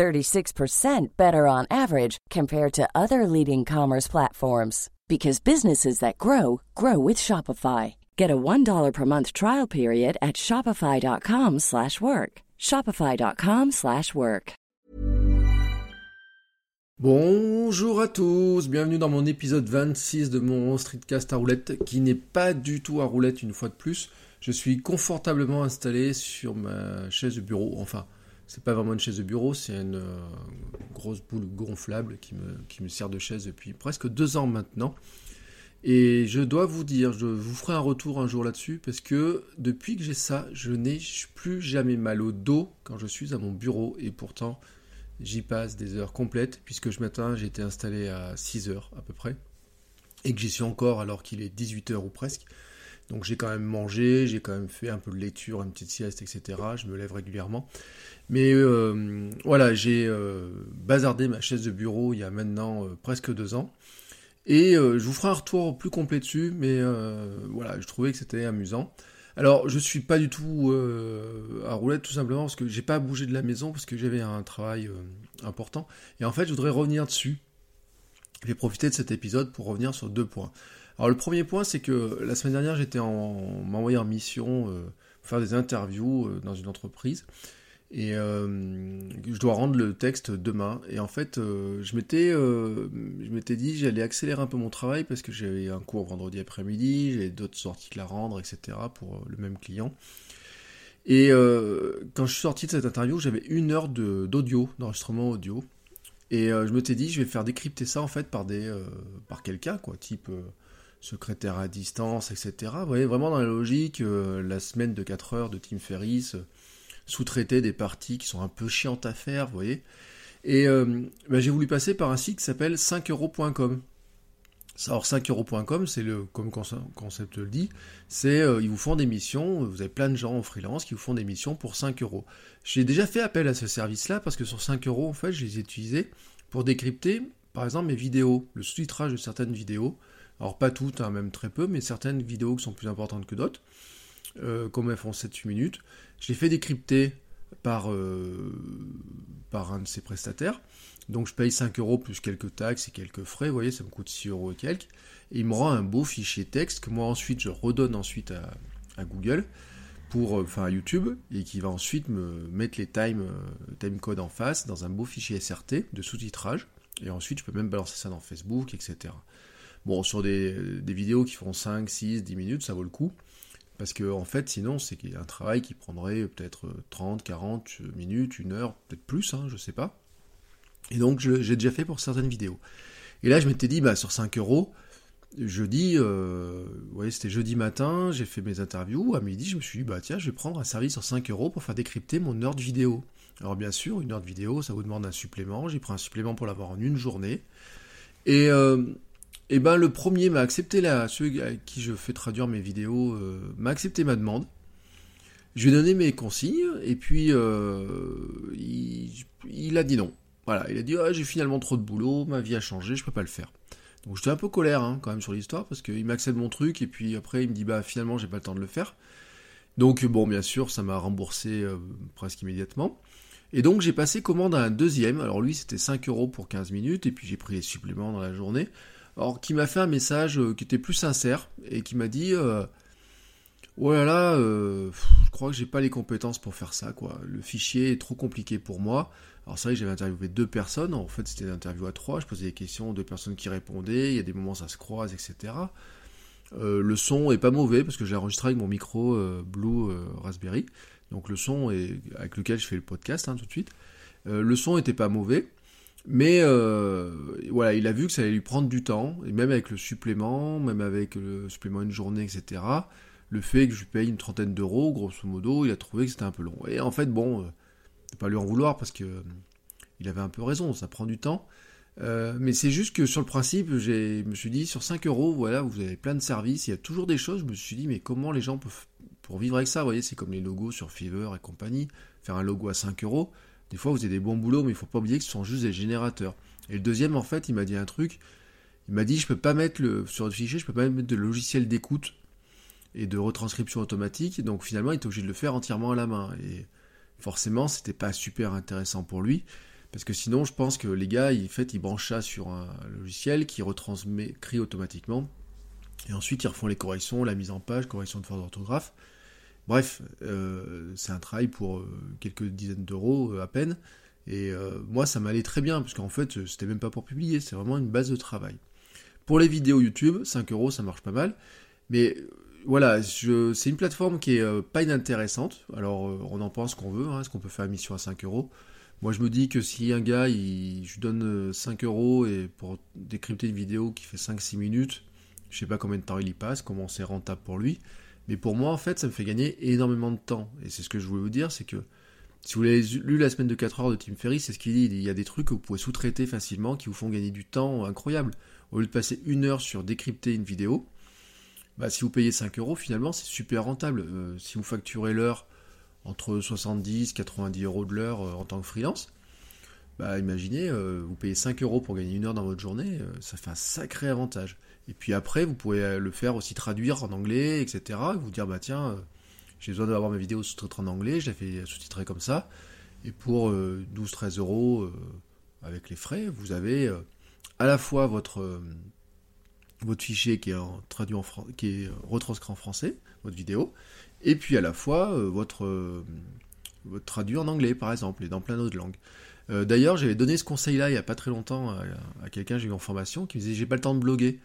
36% better on average compared to other leading commerce platforms because businesses that grow grow with Shopify. Get a $1 per month trial period at shopify.com/work. shopify.com/work. Bonjour à tous, bienvenue dans mon épisode 26 de mon streetcast à roulette qui n'est pas du tout à roulette une fois de plus. Je suis confortablement installé sur ma chaise de bureau, enfin c'est pas vraiment une chaise de bureau, c'est une euh, grosse boule gonflable qui me, sert de chaise depuis presque deux ans maintenant. Et je dois vous dire, je vous ferai un retour un jour là-dessus, parce que depuis que j'ai ça, je n'ai plus jamais mal au dos quand je suis à mon bureau, et pourtant j'y passe des heures complètes, puisque ce matin j'ai été installé à 6 heures à peu près, et que j'y suis encore alors qu'il est 18 heures ou presque. Donc j'ai quand même mangé, j'ai quand même fait un peu de lecture, une petite sieste, etc. Je me lève régulièrement. Mais euh, voilà, j'ai euh, bazardé ma chaise de bureau il y a maintenant euh, presque deux ans. Et je vous ferai un retour plus complet dessus, mais voilà, je trouvais que c'était amusant. Alors, je suis pas du tout à roulette tout simplement parce que j'ai pas bougé de la maison parce que j'avais un travail important. Et en fait, je voudrais revenir dessus. Je vais profiter de cet épisode pour revenir sur deux points. Alors, le premier point, c'est que la semaine dernière, j'étais en, m'envoyé en mission pour faire des interviews dans une entreprise. Et euh, je dois rendre le texte demain. Et en fait, euh, je m'étais, euh, je m'étais dit j'allais accélérer un peu mon travail parce que j'avais un cours vendredi après-midi, j'avais d'autres sorties à rendre, etc. pour le même client. Et quand je suis sorti de cette interview, j'avais une heure d'audio, d'enregistrement audio. Et je m'étais dit je vais faire décrypter ça en fait par des, par quelqu'un quoi, type secrétaire à distance, etc. Vous voyez vraiment dans la logique, la semaine de 4 heures de Tim Ferriss sous-traiter des parties qui sont un peu chiantes à faire, vous voyez. Et euh, bah, j'ai voulu passer par un site qui s'appelle 5euros.com. Alors 5euros.com, c'est le, comme concept le dit, c'est euh, ils vous font des missions, vous avez plein de gens en freelance qui vous font des missions pour 5 euros. J'ai déjà fait appel à ce service-là parce que sur 5 euros, en fait, je les ai utilisés pour décrypter, par exemple, mes vidéos, le sous-titrage de certaines vidéos. Alors pas toutes, hein, même très peu, mais certaines vidéos qui sont plus importantes que d'autres. Euh, comme elles font 7-8 minutes. Je l'ai fait décrypter par, euh, un de ses prestataires. Donc je paye 5 euros plus quelques taxes et quelques frais, vous voyez, ça me coûte 6 euros et quelques. Et il me rend un beau fichier texte que moi ensuite je redonne ensuite à, Google, pour, euh, enfin à YouTube, et qui va ensuite me mettre les time, time code en face dans un beau fichier SRT de sous-titrage. Et ensuite je peux même balancer ça dans Facebook, etc. Bon, sur des, des vidéos qui font 5, 6, 10 minutes, ça vaut le coup. Parce que en fait, sinon, c'est un travail qui prendrait peut-être 30, 40 minutes, une heure, peut-être plus, hein, je sais pas. Et donc, j'ai déjà fait pour certaines vidéos. Et là, je m'étais dit, bah, sur 5 euros, jeudi, euh, ouais, c'était jeudi matin, j'ai fait mes interviews. À midi, je me suis dit, bah, tiens, je vais prendre un service sur 5 euros pour faire décrypter mon heure de vidéo. Alors, bien sûr, une heure de vidéo, ça vous demande un supplément. J'ai pris un supplément pour l'avoir en une journée. Euh, et eh ben le premier m'a accepté la, celui à qui je fais traduire mes vidéos euh, m'a accepté ma demande. Je lui ai donné mes consignes et puis euh, il, a dit non. Voilà, il a dit ah, j'ai finalement trop de boulot, ma vie a changé, je peux pas le faire. Donc j'étais un peu colère hein, quand même sur l'histoire parce qu'il m'accepte mon truc et puis après il me dit bah finalement j'ai pas le temps de le faire. Donc bon bien sûr ça m'a remboursé euh, presque immédiatement. Et donc j'ai passé commande à un deuxième. Alors lui c'était 5 euros pour 15 minutes et puis j'ai pris les suppléments dans la journée. Alors, qui m'a fait un message euh, qui était plus sincère et qui m'a dit euh, Oh là là, euh, je crois que j'ai pas les compétences pour faire ça, quoi. Le fichier est trop compliqué pour moi. Alors, c'est vrai que j'avais interviewé deux personnes. En fait, c'était une interview à trois. Je posais des questions, deux personnes qui répondaient. Il y a des moments, ça se croise, etc. le son est pas mauvais parce que j'ai enregistré avec mon micro Blue Raspberry. Donc, le son avec lequel je fais le podcast hein, tout de suite. le son était pas mauvais. Mais euh, voilà, il a vu que ça allait lui prendre du temps, et même avec le supplément, même avec le supplément une journée, etc. Le fait que je lui paye une trentaine d'euros, grosso modo, il a trouvé que c'était un peu long. Et en fait, bon, euh, pas lui en vouloir parce que il avait un peu raison, ça prend du temps. Euh, mais c'est juste que sur le principe, je me suis dit, sur 5 euros, voilà, vous avez plein de services, il y a toujours des choses, je me suis dit, mais comment les gens peuvent, pour vivre avec ça, vous voyez, c'est comme les logos sur Fiverr et compagnie, faire un logo à 5 euros, des fois vous avez des bons boulots, mais il faut pas oublier que ce sont juste des générateurs. Et le deuxième, en fait, il m'a dit un truc, il m'a dit, je peux pas mettre le, sur le fichier, je peux pas mettre de logiciel d'écoute et de retranscription automatique, donc finalement, il est obligé de le faire entièrement à la main. Et forcément, c'était pas super intéressant pour lui. Parce que sinon, je pense que les gars, ils, fait, ils branchent ça sur un logiciel qui retransmet, crie automatiquement. Et ensuite, ils refont les corrections, la mise en page, correction de faute d'orthographe. Bref, euh, c'est un travail pour euh, quelques dizaines d'euros euh, à peine. Et moi, ça m'allait très bien, parce qu'en fait, c'était même pas pour publier, c'est vraiment une base de travail. Pour les vidéos YouTube, 5 euros, ça marche pas mal. Mais voilà, c'est une plateforme qui est pas inintéressante. Alors, on en pense qu'on veut, hein, est-ce qu'on peut faire une mission à 5 euros moi, je me dis que si un gars, je lui donne 5 euh, euros et pour décrypter une vidéo qui fait 5-6 minutes, je sais pas combien de temps il y passe, comment c'est rentable pour lui. Mais pour moi, en fait, ça me fait gagner énormément de temps. Et c'est ce que je voulais vous dire, c'est que si vous l'avez lu la semaine de 4 heures de Tim Ferry, c'est ce qu'il dit. Il y a des trucs que vous pouvez sous-traiter facilement qui vous font gagner du temps incroyable. Au lieu de passer une heure sur décrypter une vidéo, bah, si vous payez 5 euros, finalement, c'est super rentable. Euh, si vous facturez l'heure entre 70 90 euros de l'heure euh, en tant que freelance, bah imaginez, euh, vous payez 5 euros pour gagner une heure dans votre journée, euh, ça fait un sacré avantage. Et puis après, vous pouvez le faire aussi traduire en anglais, etc. Et vous dire, bah tiens, j'ai besoin d'avoir ma vidéo sous-titrée en anglais, je fait sous-titrer comme ça. Et pour 12-13 euros avec les frais, vous avez à la fois votre, fichier qui est, retranscrit en français, votre vidéo, et puis à la fois euh, euh, votre traduit en anglais par exemple, et dans plein d'autres langues. Euh, d'ailleurs, j'avais donné ce conseil-là il n'y a pas très longtemps à, quelqu'un, j'ai eu en formation, qui me disait j'ai pas le temps de bloguer.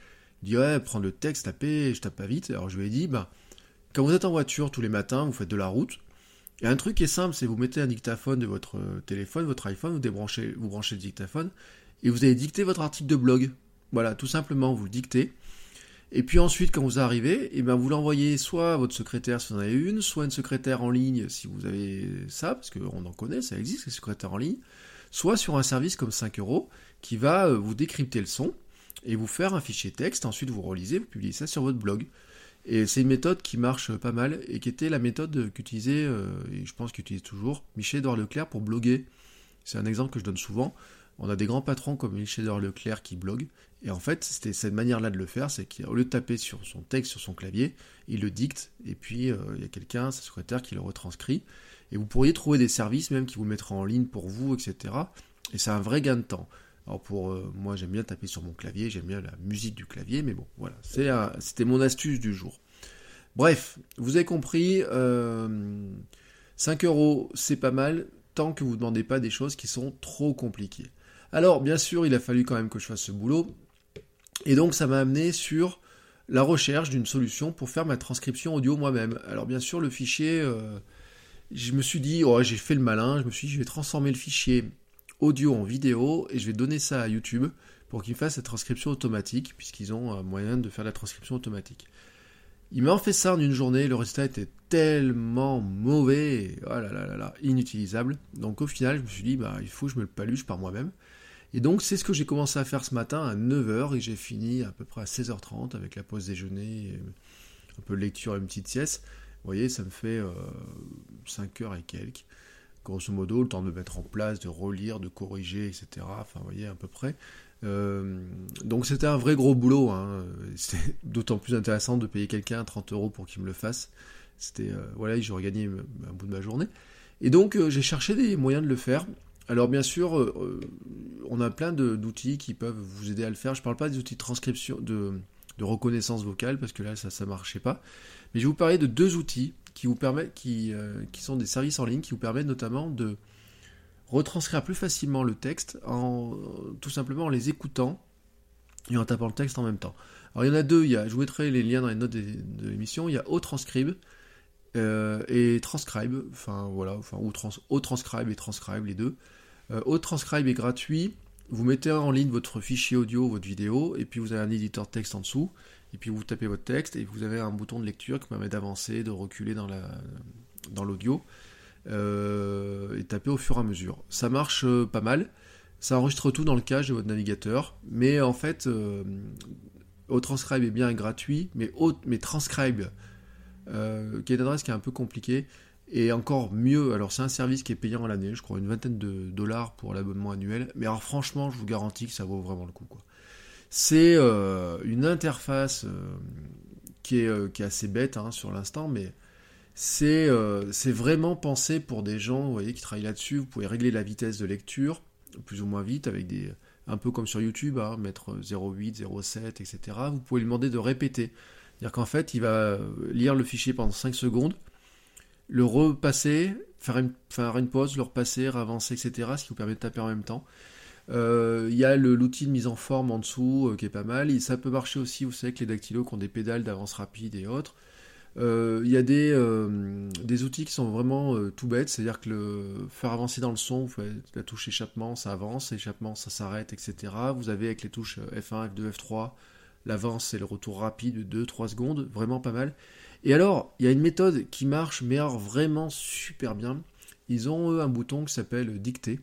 Il dit ouais, prendre le texte, taper, je tape pas vite. Alors je lui ai dit, bah, quand vous êtes en voiture tous les matins, vous faites de la route, a un truc qui est simple, c'est vous mettez un dictaphone de votre téléphone, votre iPhone, vous débranchez, vous branchez le dictaphone, et vous allez dicter votre article de blog. Voilà, tout simplement, vous le dictez. Et puis ensuite, quand vous arrivez, et eh ben vous l'envoyez soit à votre secrétaire si vous en avez une, soit une secrétaire en ligne si vous avez ça, parce qu'on en connaît, ça existe, les secrétaires en ligne, soit sur un service comme 5 euros qui va euh, vous décrypter le son et vous faire un fichier texte. Ensuite, vous relisez, vous publiez ça sur votre blog. Et c'est une méthode qui marche pas mal et qui était la méthode qu'utilisait, euh, et je pense qu'il utilise toujours, Michel-Edouard Leclerc pour bloguer. C'est un exemple que je donne souvent. On a des grands patrons comme Michel-Edouard Leclerc qui bloguent, et en fait, c'était cette manière-là de le faire, c'est qu'au lieu de taper sur son texte sur son clavier, il le dicte, et puis euh, il y a quelqu'un, sa secrétaire, qui le retranscrit. Et vous pourriez trouver des services même qui vous mettront en ligne pour vous, etc. Et c'est un vrai gain de temps. Alors pour euh, moi, j'aime bien taper sur mon clavier, j'aime bien la musique du clavier, mais bon, voilà, c'était mon astuce du jour. Bref, vous avez compris, 5 euh, euros, c'est pas mal, tant que vous ne demandez pas des choses qui sont trop compliquées. Alors, bien sûr, il a fallu quand même que je fasse ce boulot, et donc ça m'a amené sur la recherche d'une solution pour faire ma transcription audio moi-même. Alors bien sûr le fichier, euh, je me suis dit, oh, j'ai fait le malin, je me suis dit je vais transformer le fichier audio en vidéo et je vais donner ça à YouTube pour qu'il fasse la transcription automatique, puisqu'ils ont un moyen de faire la transcription automatique. Il m'a fait ça en une journée, le résultat était tellement mauvais, oh là là inutilisable. Donc au final, je me suis dit, bah, il faut que je me le paluche par moi-même. Et donc c'est ce que j'ai commencé à faire ce matin à 9h et j'ai fini à peu près à 16h30 avec la pause déjeuner, un peu de lecture et une petite sieste. Vous voyez, ça me fait 5 euh, heures et quelques. Grosso modo, le temps de mettre en place, de relire, de corriger, etc. Enfin, vous voyez, à peu près. Euh, donc c'était un vrai gros boulot. Hein. C'était d'autant plus intéressant de payer quelqu'un 30 euros pour qu'il me le fasse. C'était, euh, voilà, j'aurais gagné un bout de ma journée. Et donc j'ai cherché des moyens de le faire. Alors bien sûr, euh, euh, on a plein d'outils qui peuvent vous aider à le faire. Je ne parle pas des outils de transcription, de, reconnaissance vocale, parce que là, ça ne marchait pas. Mais je vais vous parler de deux outils qui vous permettent, euh, qui sont des services en ligne, qui vous permettent notamment de retranscrire plus facilement le texte en tout simplement en les écoutant et en tapant le texte en même temps. Alors il y en a deux, il y a, je vous mettrai les liens dans les notes de, l'émission, il y a OTranscribe et Transcribe, enfin voilà, enfin ou trans, transcribe et Transcribe les deux. Euh, transcribe est gratuit. Vous mettez en ligne votre fichier audio, votre vidéo, et puis vous avez un éditeur texte en dessous, et puis vous tapez votre texte, et vous avez un bouton de lecture qui permet d'avancer, de reculer dans la dans l'audio, euh, et taper au fur et à mesure. Ça marche euh, pas mal. Ça enregistre tout dans le cache de votre navigateur, mais en fait, euh, Transcribe est bien gratuit, mais, mais Transcribe, euh, qui est une adresse qui est un peu compliquée, et encore mieux, alors c'est un service qui est payant à l'année, je crois une vingtaine de dollars pour l'abonnement annuel, mais alors franchement, je vous garantis que ça vaut vraiment le coup. C'est euh, une interface euh, qui, est, euh, qui, est, assez bête hein, sur l'instant, mais c'est vraiment pensé pour des gens qui travaillent là-dessus. Vous pouvez régler la vitesse de lecture, plus ou moins vite, avec des, un peu comme sur YouTube, hein, mettre 0,8, 0,7, etc. Vous pouvez lui demander de répéter. C'est-à-dire qu'en fait, il va lire le fichier pendant 5 secondes, le repasser, faire une, pause, le repasser, avancer, etc. Ce qui vous permet de taper en même temps. Euh, il y a l'outil de mise en forme en dessous euh, qui est pas mal. Ça peut marcher aussi, vous savez, que les dactylos qui ont des pédales d'avance rapide et autres. Euh, il y a des, des, outils qui sont vraiment tout bêtes, c'est-à-dire que le faire avancer dans le son, vous faites la touche échappement, ça avance, échappement, ça s'arrête, etc. Vous avez avec les touches F1, F2, F3, l'avance et le retour rapide de 2-3 secondes, vraiment pas mal. Et alors, il y a une méthode qui marche, mais vraiment super bien. Ils ont eux un bouton qui s'appelle dicter.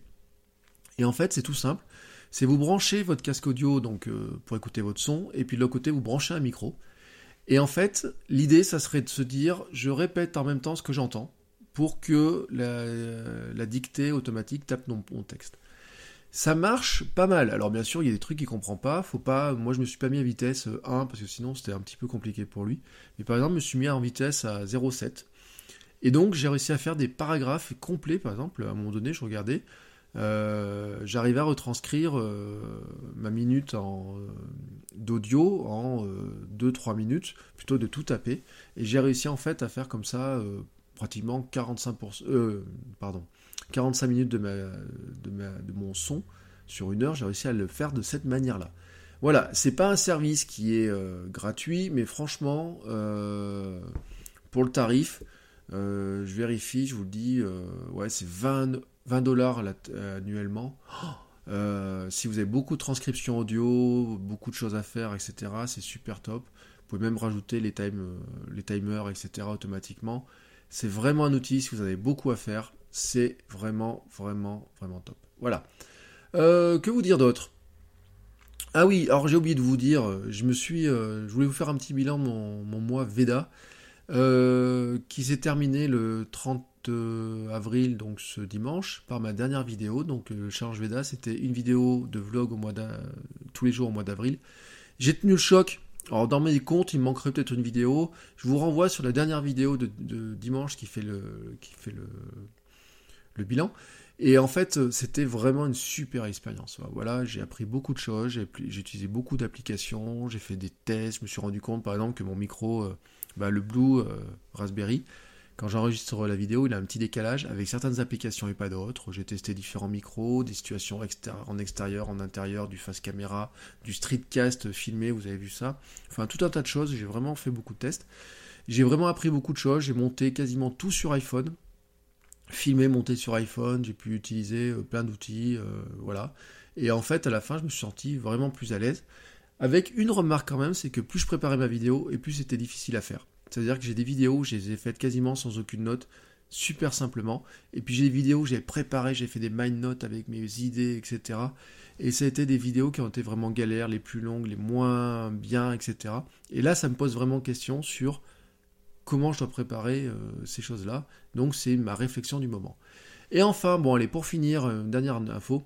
Et en fait, c'est tout simple. C'est vous branchez votre casque audio donc euh, pour écouter votre son, et puis de l'autre côté, vous branchez un micro. Et en fait, l'idée, ça serait de se dire, je répète en même temps ce que j'entends, pour que la, dictée automatique tape mon, texte. Ça marche pas mal. Alors bien sûr, il y a des trucs qu'il comprend pas. Faut pas. Moi, je me suis pas mis à vitesse 1 parce que sinon c'était un petit peu compliqué pour lui. Mais par exemple, je me suis mis en vitesse à 0,7. Et donc, j'ai réussi à faire des paragraphes complets. Par exemple, à un moment donné, je regardais. Euh, j'arrivais à retranscrire euh, ma minute en, euh, d'audio en 2-3 minutes, plutôt de tout taper. Et j'ai réussi en fait à faire comme ça pratiquement 45%, pardon, 45 minutes de, ma, de, mon son sur une heure. J'ai réussi à le faire de cette manière-là. Voilà, c'est pas un service qui est gratuit, mais franchement, pour le tarif, je vérifie, je vous le dis, ouais, c'est 20 20 dollars euh, annuellement. Euh, si vous avez beaucoup de transcriptions audio, beaucoup de choses à faire, etc., c'est super top. Vous pouvez même rajouter les, time, euh, les timers, etc., automatiquement. C'est vraiment un outil, si vous avez beaucoup à faire, c'est vraiment, vraiment, vraiment top. Voilà. que vous dire d'autre? Ah oui, alors j'ai oublié de vous dire, je me suis, je voulais vous faire un petit bilan mon, mon mois Veda, qui s'est terminé le 30 avril, donc ce dimanche, par ma dernière vidéo. Donc le Charge Veda, c'était une vidéo de vlog au mois tous les jours au mois d'avril. J'ai tenu le choc. Alors dans mes comptes, il manquerait peut-être une vidéo. Je vous renvoie sur la dernière vidéo de, dimanche qui fait le, qui fait le, le bilan. Et en fait, c'était vraiment une super expérience. Voilà, j'ai appris beaucoup de choses, j'ai utilisé beaucoup d'applications, j'ai fait des tests, je me suis rendu compte par exemple que mon micro, euh, bah, le Blue euh, Raspberry, quand j'enregistre la vidéo, il a un petit décalage avec certaines applications et pas d'autres. J'ai testé différents micros, des situations en extérieur, en intérieur, du face caméra, du streetcast filmé, vous avez vu ça. Enfin, tout un tas de choses. J'ai vraiment fait beaucoup de tests. J'ai vraiment appris beaucoup de choses. J'ai monté quasiment tout sur iPhone. Filmé, monté sur iPhone. J'ai pu utiliser euh, plein d'outils. Euh, voilà. Et en fait, à la fin, je me suis senti vraiment plus à l'aise. Avec une remarque quand même, c'est que plus je préparais ma vidéo et plus c'était difficile à faire. C'est-à-dire que j'ai des vidéos où je les ai faites quasiment sans aucune note, super simplement. Et puis j'ai des vidéos où j'ai préparé, j'ai fait des mind notes avec mes idées, etc. Et ça a été des vidéos qui ont été vraiment galères, les plus longues, les moins bien, etc. Et là, ça me pose vraiment question sur comment je dois préparer euh, ces choses-là. Donc c'est ma réflexion du moment. Et enfin, bon allez, pour finir, une dernière info.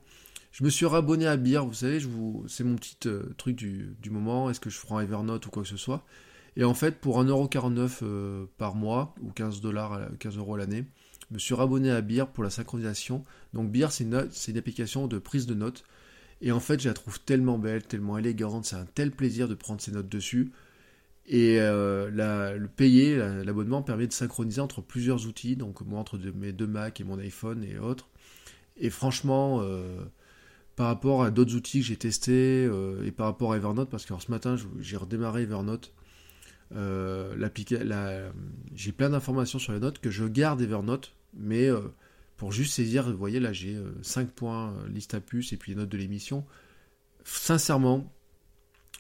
Je me suis rabonné à Beer, vous savez, c'est mon petit euh, truc du, moment, est-ce que je ferai Evernote ou quoi que ce soit? Et en fait, pour 1,49€ euh, par mois, ou 15 dollars, 15 euros l'année, je me suis rabonné à Beer pour la synchronisation. Donc Beer, c'est une, application de prise de notes. Et en fait, je la trouve tellement belle, tellement élégante, c'est un tel plaisir de prendre ces notes dessus. Et euh, le payer, l'abonnement permet de synchroniser entre plusieurs outils, donc moi entre mes deux Mac et mon iPhone et autres. Et franchement, euh, par rapport à d'autres outils que j'ai testés, et par rapport à Evernote, parce que ce matin j'ai redémarré Evernote, euh, j'ai plein d'informations sur les notes que je garde Evernote, mais euh, pour juste saisir, vous voyez là j'ai 5 euh, points liste à puce et puis les notes de l'émission. Sincèrement,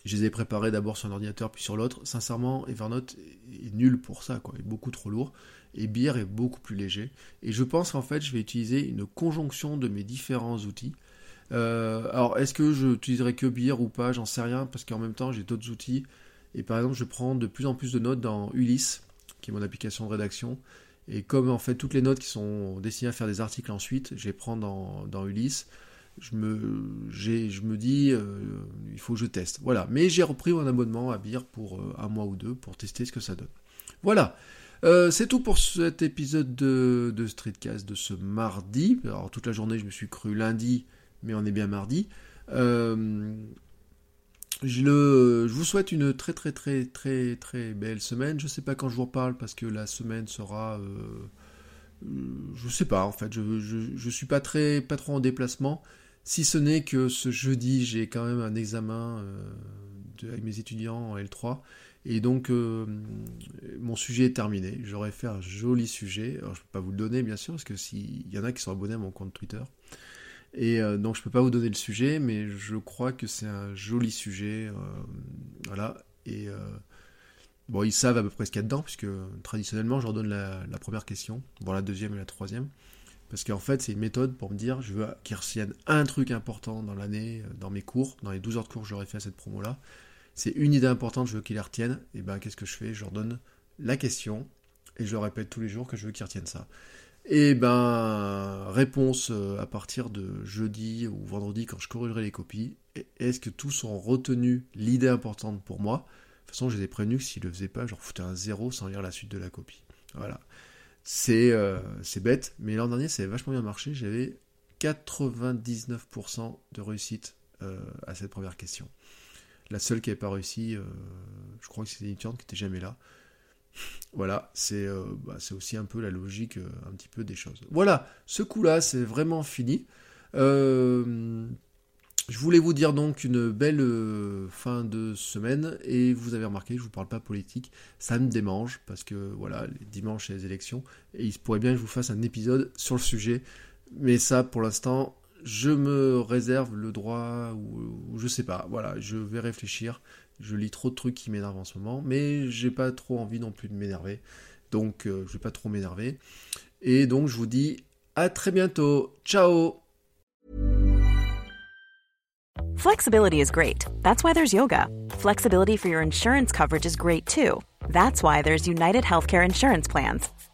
je les ai préparés d'abord sur un ordinateur puis sur l'autre. Sincèrement, Evernote est nul pour ça, quoi. Il est beaucoup trop lourd. Et Beer est beaucoup plus léger. Et je pense qu'en fait, je vais utiliser une conjonction de mes différents outils. alors, est-ce que je utiliserai que Beer ou pas? J'en sais rien, parce qu'en même temps, j'ai d'autres outils. Et par exemple, je prends de plus en plus de notes dans Ulysse, qui est mon application de rédaction. Et comme en fait toutes les notes qui sont destinées à faire des articles ensuite, je les prends dans, Ulysse. Je me, dis, euh, il faut que je teste. Voilà. Mais j'ai repris mon abonnement à Beer pour euh, un mois ou deux pour tester ce que ça donne. Voilà. Euh, c'est tout pour cet épisode de, de, Streetcast de ce mardi. Alors toute la journée, je me suis cru lundi, mais on est bien mardi. Je, vous souhaite une très très très très très belle semaine. Je sais pas quand je vous reparle parce que la semaine sera, euh, euh, je sais pas en fait. Je, je, suis pas très pas trop en déplacement. Si ce n'est que ce jeudi j'ai quand même un examen euh, avec mes étudiants en L3 et donc mon sujet est terminé. J'aurais fait un joli sujet. Alors je peux pas vous le donner bien sûr parce que s'il y en a qui sont abonnés à mon compte Twitter. Et euh, donc je peux pas vous donner le sujet, mais je crois que c'est un joli sujet. Euh, voilà. Et euh, bon, ils savent à peu près ce qu'il y a dedans, puisque traditionnellement, je leur donne la, première question, bon la deuxième et la troisième. Parce qu'en fait, c'est une méthode pour me dire, je veux qu'ils retiennent un truc important dans l'année, dans mes cours, dans les 12 heures de cours que j'aurais fait à cette promo-là. C'est une idée importante, je veux qu'ils la retiennent. Et ben, qu'est-ce que je fais? Je leur donne la question, et je leur répète tous les jours que je veux qu'ils retiennent ça. Et eh ben, réponse euh, à partir de jeudi ou vendredi quand je corrigerai les copies. Est-ce que tous ont retenu l'idée importante pour moi? De toute façon, ai prévenus que s'ils le faisaient pas, je leur foutais un zéro sans lire la suite de la copie. Voilà. C'est euh, bête, mais l'an dernier, ça avait vachement bien marché. J'avais 99% de réussite euh, à cette première question. La seule qui n'avait pas réussi, je crois que c'était une qui n'était jamais là. Voilà, euh, bah, c'est aussi un peu la logique euh, un petit peu des choses. Voilà, ce coup-là, c'est vraiment fini. Euh, je voulais vous dire donc une belle fin de semaine et vous avez remarqué, je vous parle pas politique, ça me démange parce que voilà, les dimanches c'est les élections et il se pourrait bien que je vous fasse un épisode sur le sujet, mais ça pour l'instant je me réserve le droit ou, ou je sais pas, voilà, je vais réfléchir. Je lis trop de trucs qui m'énervent en ce moment, mais j'ai pas trop envie non plus de m'énerver. Donc euh, je vais pas trop m'énerver. Et donc je vous dis à très bientôt. Ciao Flexibility is great. That's why there's yoga. Flexibility for your insurance coverage is great too. That's why there's United Healthcare Insurance Plans.